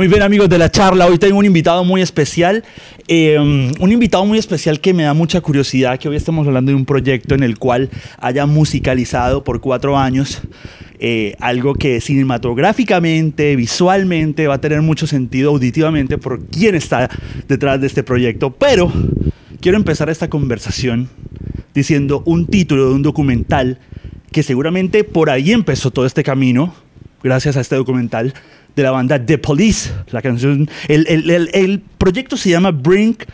Muy bien amigos de la charla, hoy tengo un invitado muy especial, eh, un invitado muy especial que me da mucha curiosidad, que hoy estamos hablando de un proyecto en el cual haya musicalizado por cuatro años eh, algo que cinematográficamente, visualmente va a tener mucho sentido auditivamente por quién está detrás de este proyecto, pero quiero empezar esta conversación diciendo un título de un documental que seguramente por ahí empezó todo este camino, gracias a este documental, de la banda The Police. La canción, el, el, el, el proyecto se llama Brink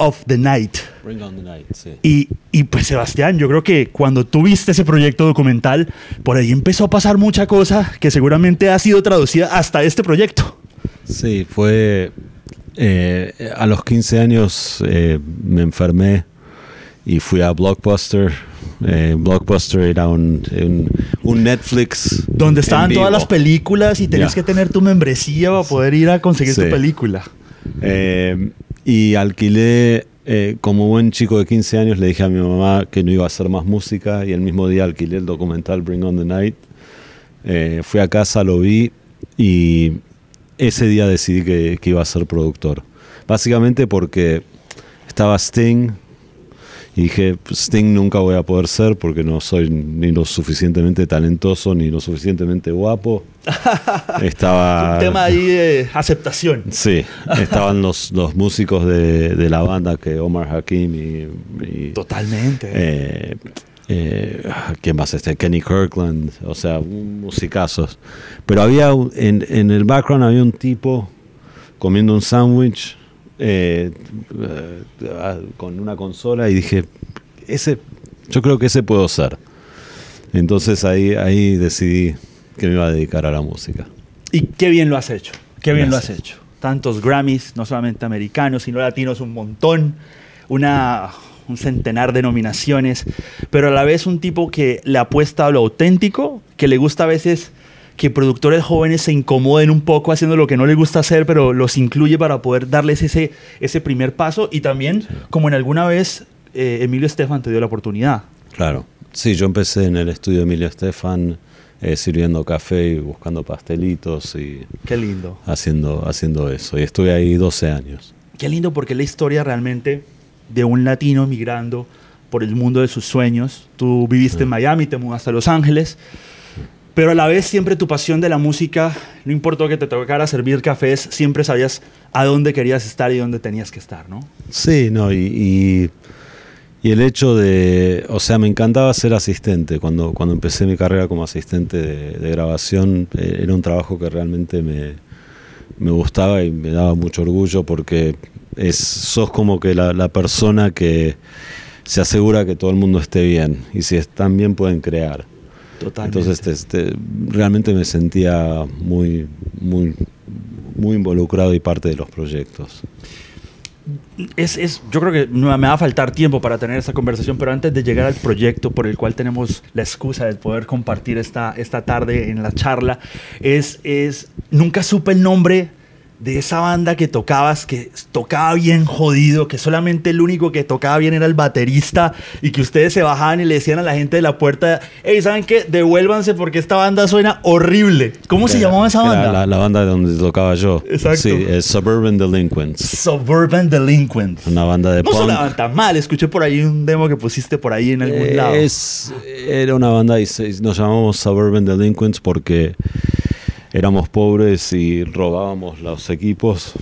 of the Night. Bring on the Night, sí. Y, y, pues Sebastián, yo creo que cuando tú viste ese proyecto documental, por ahí empezó a pasar mucha cosa que seguramente ha sido traducida hasta este proyecto. Sí, fue... Eh, a los 15 años eh, me enfermé y fui a Blockbuster. Eh, Blockbuster era un, un, un, Netflix. Donde estaban todas las películas y tenías yeah. que tener tu membresía para poder ir a conseguir sí. tu película. Eh, y alquilé, eh, como buen chico de 15 años, le dije a mi mamá que no iba a hacer más música y el mismo día alquilé el documental Bring on the Night. Eh, fui a casa, lo vi y ese día decidí que, que iba a ser productor. Básicamente porque estaba Sting, y dije, Sting nunca voy a poder ser porque no soy ni lo suficientemente talentoso ni lo suficientemente guapo. Estaba... Un tema ahí de aceptación. Sí, estaban los, los músicos de, de la banda que Omar Hakim y... y Totalmente. Eh, eh, ¿Quién más? Este, Kenny Kirkland, o sea, musicazos. Pero había, en, en el background había un tipo comiendo un sándwich eh, con una consola y dije, ese, yo creo que ese puedo ser. Entonces ahí, ahí decidí que me iba a dedicar a la música. Y qué bien lo has hecho, qué bien Gracias. lo has hecho. Tantos Grammys, no solamente americanos, sino latinos, un montón, una, un centenar de nominaciones, pero a la vez un tipo que le apuesta a lo auténtico, que le gusta a veces que productores jóvenes se incomoden un poco haciendo lo que no les gusta hacer, pero los incluye para poder darles ese, ese primer paso y también, sí. como en alguna vez eh, Emilio Estefan te dio la oportunidad. Claro, sí, yo empecé en el estudio de Emilio Estefan eh, sirviendo café y buscando pastelitos y... Qué lindo. Haciendo, haciendo eso y estuve ahí 12 años. Qué lindo porque la historia realmente de un latino migrando por el mundo de sus sueños. Tú viviste sí. en Miami, te mudaste a Los Ángeles pero a la vez siempre tu pasión de la música, no importó que te tocara servir cafés, siempre sabías a dónde querías estar y dónde tenías que estar, ¿no? Sí, no, y, el hecho de, o sea, me encantaba ser asistente. Cuando, cuando empecé mi carrera como asistente de, de grabación, eh, era un trabajo que realmente me, me, gustaba y me daba mucho orgullo porque es, sos como que la, la persona que se asegura que todo el mundo esté bien y si están bien pueden crear. Totalmente. Entonces, este, realmente me sentía muy, muy, muy involucrado y parte de los proyectos. Es, es, yo creo que me va a faltar tiempo para tener esta conversación, pero antes de llegar al proyecto por el cual tenemos la excusa de poder compartir esta, esta tarde en la charla, es, es, nunca supe el nombre de esa banda que tocabas, que tocaba bien jodido, que solamente el único que tocaba bien era el baterista y que ustedes se bajaban y le decían a la gente de la puerta, hey, ¿saben qué? Devuélvanse porque esta banda suena horrible. ¿Cómo era, se llamaba esa banda? La, la, banda donde tocaba yo. Exacto. Sí, es Suburban Delinquents. Suburban Delinquents. Una banda de no punk. sonaban tan mal, escuché por ahí un demo que pusiste por ahí en algún eh, lado. Es, era una banda y nos llamamos Suburban Delinquents porque éramos pobres y robábamos los equipos.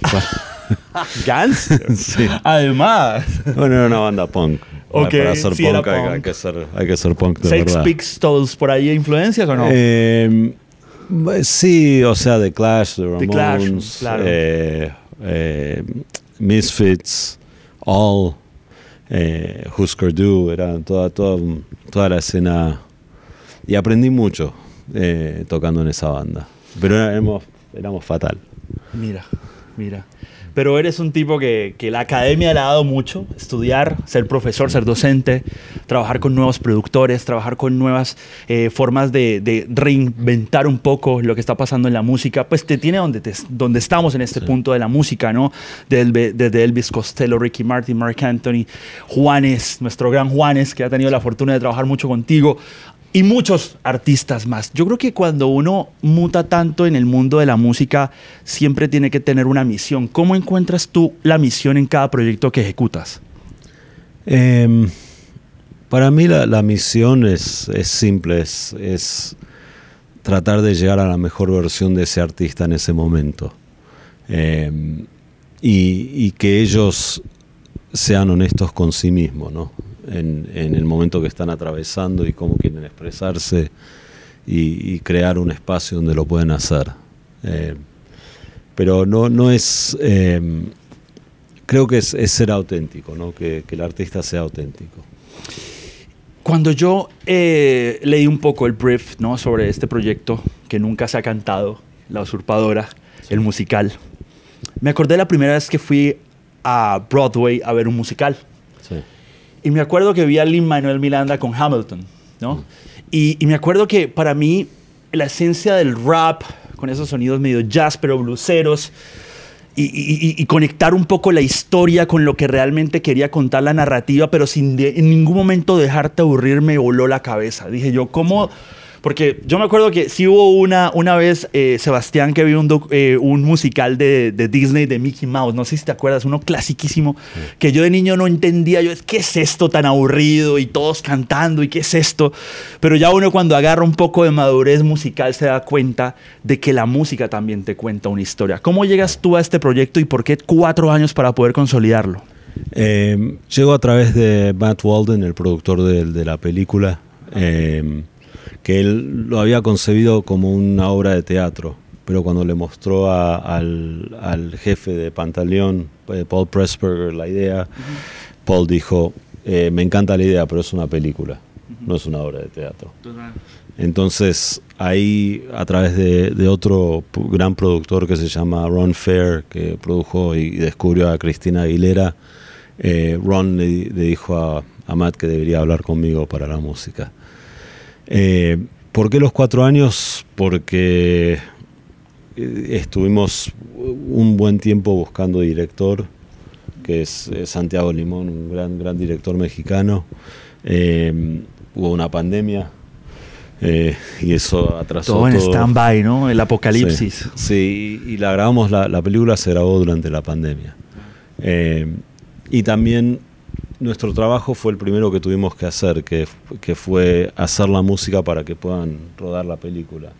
¿Gans? sí. Además. Bueno, era una banda punk. Okay, Para ser sí, punk, punk. Hay, hay, que ser, hay que ser punk de Sex. Pistols, ¿por ahí influencias o no? Eh, sí, o sea, The Clash, The Ramones, The Clash, claro. eh, eh, Misfits, All, eh, Husker Du, era toda, toda, toda la escena. Y aprendí mucho eh, tocando en esa banda. Pero éramos, éramos fatal. Mira, mira. Pero eres un tipo que, que, la academia le ha dado mucho, estudiar, ser profesor, ser docente, trabajar con nuevos productores, trabajar con nuevas eh, formas de, de, reinventar un poco lo que está pasando en la música, pues te tiene donde, te, donde estamos en este sí. punto de la música, ¿no? Desde, desde Elvis Costello, Ricky Martin, Mark Anthony, Juanes, nuestro gran Juanes, que ha tenido la fortuna de trabajar mucho contigo, y muchos artistas más. Yo creo que cuando uno muta tanto en el mundo de la música, siempre tiene que tener una misión. ¿Cómo encuentras tú la misión en cada proyecto que ejecutas? Em, para mí la, misión es, simple, es, tratar de llegar a la mejor versión de ese artista en ese momento. Em, y, que ellos sean honestos con sí mismos, ¿no? En, el momento que están atravesando y cómo quieren expresarse y, crear un espacio donde lo pueden hacer. Eh, pero no, no es... Em, creo que es, ser auténtico, ¿no? que, el artista sea auténtico. Cuando yo eh, leí un poco el brief ¿no? sobre este proyecto que nunca se ha cantado, La Usurpadora, el musical, me acordé la primera vez que fui a Broadway a ver un musical. Y me acuerdo que vi a Lin Manuel Miranda con Hamilton, ¿no? Y, y, me acuerdo que para mí la esencia del rap, con esos sonidos medio jazz pero bluseros, y, conectar un poco la historia con lo que realmente quería contar la narrativa, pero sin en ningún momento dejarte aburrir, me voló la cabeza. Dije yo, ¿cómo? Porque yo me acuerdo que sí hubo una, una vez, eh, Sebastián, que vio un, eh, un musical de, de, Disney de Mickey Mouse, no sé si te acuerdas, uno clasiquísimo, que yo de niño no entendía, yo, ¿qué es esto tan aburrido? Y todos cantando, ¿y qué es esto? Pero ya uno cuando agarra un poco de madurez musical se da cuenta de que la música también te cuenta una historia. ¿Cómo llegas tú a este proyecto y por qué cuatro años para poder consolidarlo? Eh, llego a través de Matt Walden, el productor de, de la película. Eh, que él lo había concebido como una obra de teatro, pero cuando le mostró al, jefe de Pantaleón, eh, Paul Pressburger, la idea, Paul dijo, eh, me encanta la idea, pero es una película, no es una obra de teatro. Entonces, ahí, a través de, otro gran productor que se llama Ron Fair, que produjo y descubrió a Cristina Aguilera, eh, Ron le, dijo a, a Matt que debería hablar conmigo para la música. Eh, ¿Por qué los cuatro años? Porque eh, estuvimos un buen tiempo buscando director, que es Santiago Limón, un gran, gran director mexicano. Eh, hubo una pandemia, y eso atrasó todo. en stand-by, ¿no? El apocalipsis. Sí, y, la grabamos, la, la, película se grabó durante la pandemia. y también nuestro trabajo fue el primero que tuvimos que hacer, que, que, fue hacer la música para que puedan rodar la película.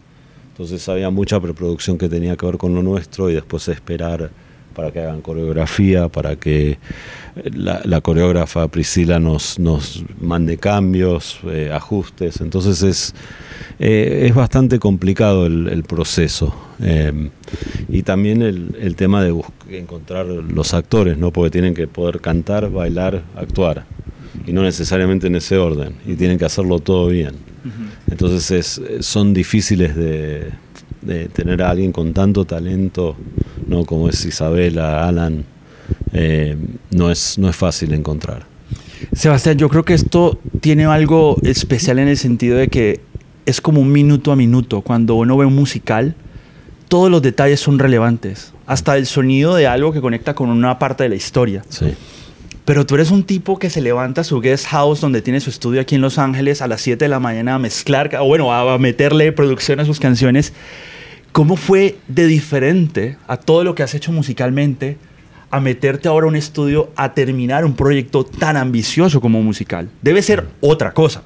Entonces había mucha preproducción que tenía que ver con lo nuestro y después esperar para que hagan coreografía, para que la, coreógrafa Priscila nos, nos mande cambios, eh, ajustes. Entonces es, eh, es bastante complicado el, proceso. Eh, y también el, tema de encontrar los actores, ¿no? porque tienen que poder cantar, bailar, actuar. Y no necesariamente en ese orden. Y tienen que hacerlo todo bien. Entonces es, son difíciles de, de tener a alguien con tanto talento ¿no? como es Isabela, Alan, eh, no, es, no es fácil encontrar. Sebastián, yo creo que esto tiene algo especial en el sentido de que es como un minuto a minuto. Cuando uno ve un musical, todos los detalles son relevantes. Hasta el sonido de algo que conecta con una parte de la historia. Sí. Pero tú eres un tipo que se levanta a su guest house donde tiene su estudio aquí en Los Ángeles a las 7 de la mañana a mezclar, o bueno, a meterle producción a sus canciones ¿Cómo fue de diferente a todo lo que has hecho musicalmente a meterte ahora a un estudio a terminar un proyecto tan ambicioso como musical? Debe ser otra cosa.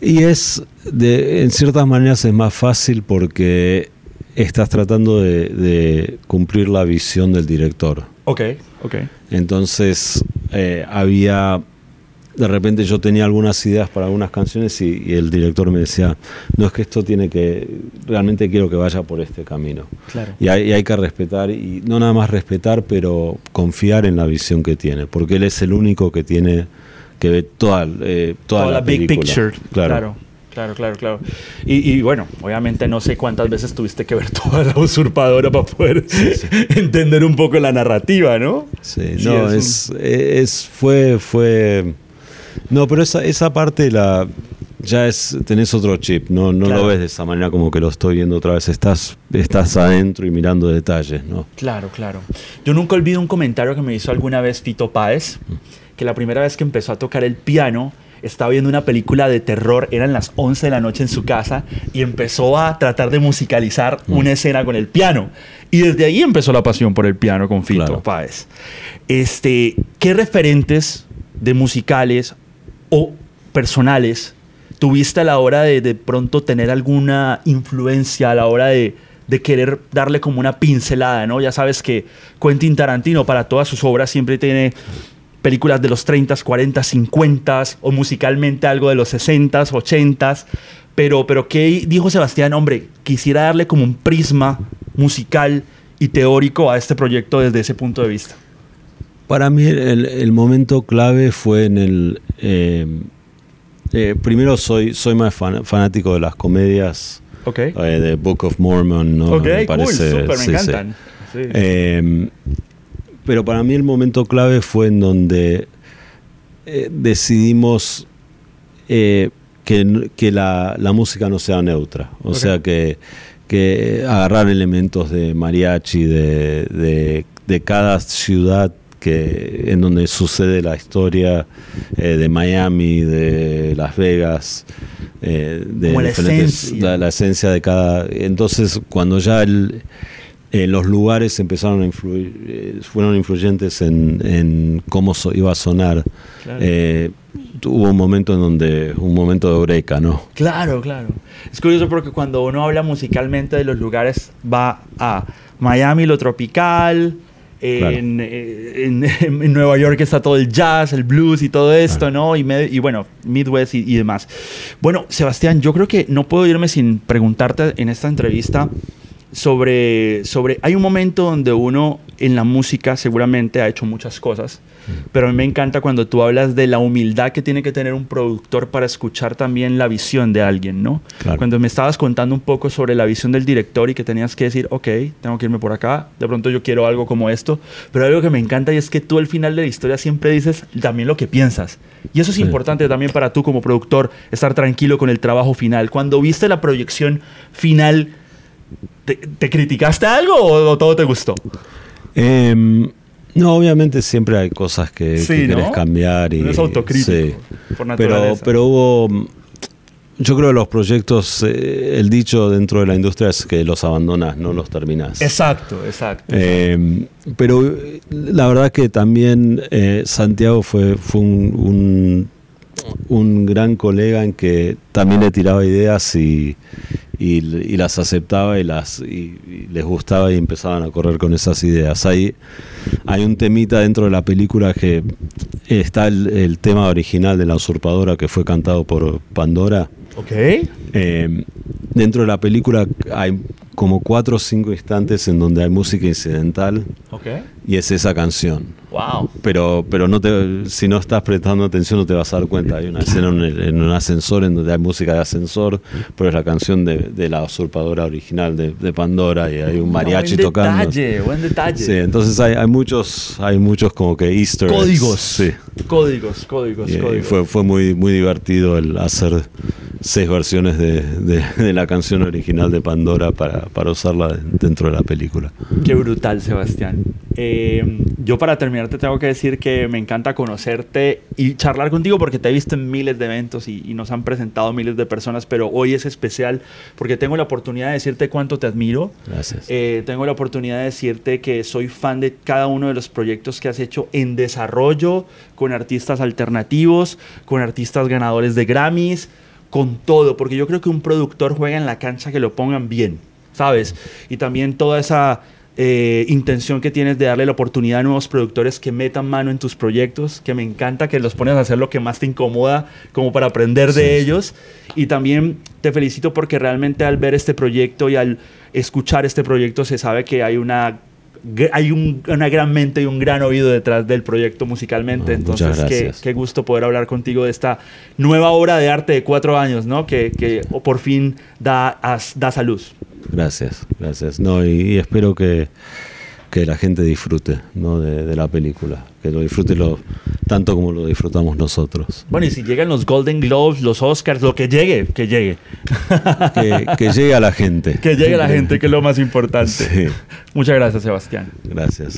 Y es, de, en ciertas maneras es más fácil porque estás tratando de, cumplir la visión del director. Ok, ok. Entonces eh, había de repente yo tenía algunas ideas para algunas canciones y, el director me decía, no es que esto tiene que, realmente quiero que vaya por este camino. Claro. Y, hay, que respetar, y no nada más respetar, pero confiar en la visión que tiene, porque él es el único que tiene, que ve toda, eh, toda, la, big picture. Claro. claro. Claro, claro, Y, bueno, obviamente no sé cuántas veces tuviste que ver toda la usurpadora para poder entender un poco la narrativa, ¿no? Sí, no, es, es, fue, fue no, pero esa, esa parte la ya es tenés otro chip, no, no lo ves de esa manera como que lo estoy viendo otra vez, estás, estás adentro y mirando detalles, ¿no? Claro, claro. Yo nunca olvido un comentario que me hizo alguna vez Fito Páez, que la primera vez que empezó a tocar el piano, estaba viendo una película de terror, eran las 11 de la noche en su casa y empezó a tratar de musicalizar Mm. una escena con el piano. Y desde ahí empezó la pasión por el piano con Fito Claro. Páez. Este, ¿Qué referentes de musicales o personales tuviste a la hora de de pronto tener alguna influencia a la hora de, de querer darle como una pincelada, ¿no? Ya sabes que Quentin Tarantino para todas sus obras siempre tiene películas de los 30s, 40s, 50s o musicalmente algo de los 60s, 80s. Pero, pero ¿qué dijo Sebastián? Hombre, quisiera darle como un prisma musical y teórico a este proyecto desde ese punto de vista. Para mí el, el momento clave fue en el... eh, eh, primero soy, soy más fan- fanático de las comedias Ok. eh, de Book of Mormon, ¿no? ok, Me parece- sí, sí. encantan. Sí. Eh, pero para mí el momento clave fue en donde eh, decidimos eh, que, que la, la música no sea neutra. O sea, que, que agarrar elementos de mariachi, de, de, de cada ciudad que, en donde sucede la historia eh, de Miami, de Las Vegas, eh, de la diferentes- esencia. la- la esencia de cada. Entonces, cuando ya el, eh, los lugares empezaron a influir, eh, fueron influyentes en, en cómo so- iba a sonar. Claro. eh, hubo un momento en donde, un momento de eureka, ¿no? Claro, claro. Es curioso porque cuando uno habla musicalmente de los lugares, va a Miami, lo tropical. Claro. En, eh, en- en Nueva York está todo el jazz, el blues y todo esto, Claro. ¿no? Y, me- y bueno, Midwest y, y demás. Bueno, Sebastián, yo creo que no puedo irme sin preguntarte en esta entrevista sobre, sobre... Hay un momento donde uno en la música seguramente ha hecho muchas cosas, pero a mí me encanta cuando tú hablas de la humildad que tiene que tener un productor para escuchar también la visión de alguien, ¿no? Claro. Cuando me estabas contando un poco sobre la visión del director y que tenías que decir, ok, tengo que irme por acá, de pronto yo quiero algo como esto, pero algo que me encanta y es que tú al final de la historia siempre dices también lo que piensas. Y eso es Sí. importante también para tú como productor, estar tranquilo con el trabajo final. Cuando viste la proyección final, ¿te, te criticaste algo o, o todo te gustó? Em, no, obviamente siempre hay cosas que, Sí, que ¿no? querés cambiar. Y, es autocrítico, sí. por Pero, pero hubo. Yo creo que los proyectos, eh, el dicho dentro de la industria es que los abandonás, no los terminás. Exacto, exacto. Eh, pero la verdad que también eh, Santiago fue, fue un, un- un gran colega en que también le tiraba ideas y, y- y las aceptaba y, las, y- y les gustaba y empezaban a correr con esas ideas. Hay, hay un temita dentro de la película que está el, el tema original de la usurpadora que fue cantado por Pandora. ok. Eh, dentro de la película hay como cuatro o cinco instantes en donde hay música incidental y es esa canción. Wow. Pero, pero no te, si no estás prestando atención no te vas a dar cuenta. Hay una escena en, el- en un ascensor en donde hay música de ascensor, pero es la canción de, de la usurpadora original de, de Pandora y hay un mariachi buen tocando. detalle, buen detalle. Sí, entonces hay, hay muchos, hay muchos como que Easter. Códigos. Sí. Códigos, códigos, Y, y códigos. fue, fue muy, muy divertido el hacer seis versiones de, de- de la canción original de Pandora para, para usarla dentro de la película. Qué brutal, Sebastián. Eh, yo para terminar te tengo que decir que me encanta conocerte y charlar contigo porque te he visto en miles de eventos y, y nos han presentado miles de personas, pero hoy es especial porque tengo la oportunidad de decirte cuánto te admiro. Gracias. Eh, tengo la oportunidad de decirte que soy fan de cada uno de los proyectos que has hecho en desarrollo, con artistas alternativos, con artistas ganadores de Grammys, con todo, porque yo creo que un productor juega en la cancha que lo pongan bien, ¿sabes? Y también toda esa eh, intención que tienes de darle la oportunidad a nuevos productores que metan mano en tus proyectos, que me encanta que los pones a hacer lo que más te incomoda, como para aprender de Sí, ellos. Y también te felicito porque realmente al ver este proyecto y al escuchar este proyecto se sabe que hay una hay un- una gran mente y un gran oído detrás del proyecto musicalmente. Ah, Entonces, qué, gracias. qué gusto poder hablar contigo de esta nueva obra de arte de cuatro años, ¿no? Que, que por fin da, as- da salud. Gracias, gracias. No, y, y espero que, que la gente disfrute ¿no? de, de la película, que lo disfrute lo, tanto como lo disfrutamos nosotros. Bueno, y si llegan los Golden Globes, los Oscars, lo que llegue, que llegue. Que, que llegue a la gente. que llegue la gente, que es lo más importante. Sí, Muchas gracias, Sebastián. gracias.